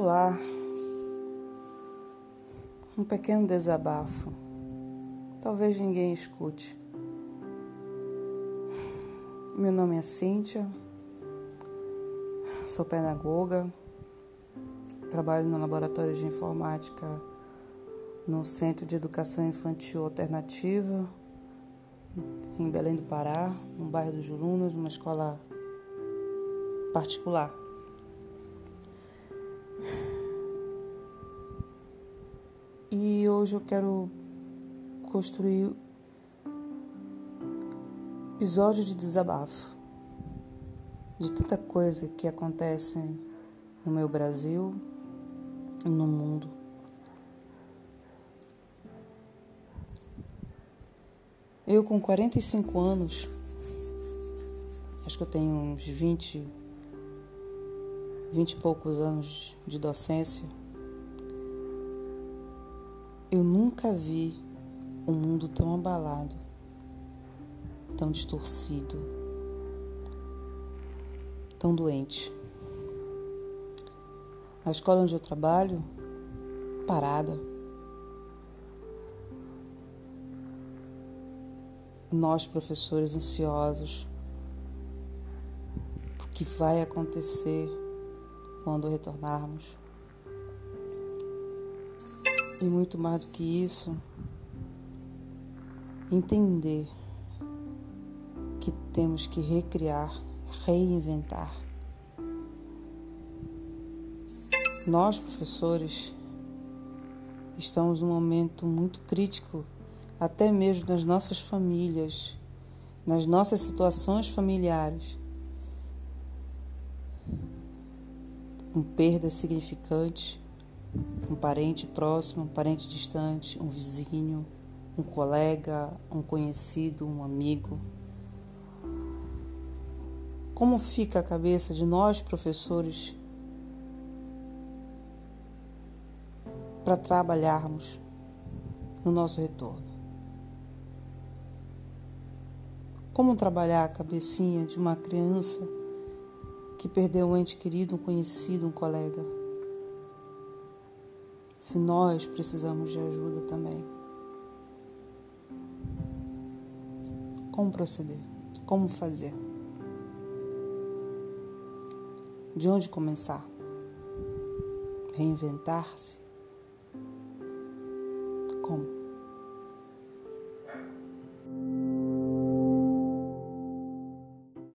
meu. Um pequeno desabafo. Talvez ninguém escute. Meu nome é Cíntia, sou pedagoga, trabalho no laboratório de informática no Centro de Educação Infantil Alternativa, em Belém do Pará, no bairro dos Julunas, numa escola particular. E hoje eu quero construir episódio de desabafo de tanta coisa que acontece no meu Brasil e no mundo. Eu com 45 anos, acho que eu tenho uns 20, 20 e poucos anos de docência, eu nunca vi um mundo tão abalado, tão distorcido, tão doente. A escola onde eu trabalho, parada. Nós, professores, ansiosos o que vai acontecer quando retornarmos. E muito mais do que isso, entender que temos que recriar, reinventar. Nós, professores, estamos num momento muito crítico, até mesmo nas nossas famílias, nas nossas situações familiares. Com perdas significantes um parente próximo, um parente distante, um vizinho, um colega, um conhecido, um amigo. Como fica a cabeça de nós, professores, para trabalharmos no nosso retorno? Como trabalhar a cabecinha de uma criança que perdeu um ente querido, um conhecido, um colega? se nós precisamos de ajuda também. Como proceder? Como fazer? De onde começar? Reinventar-se?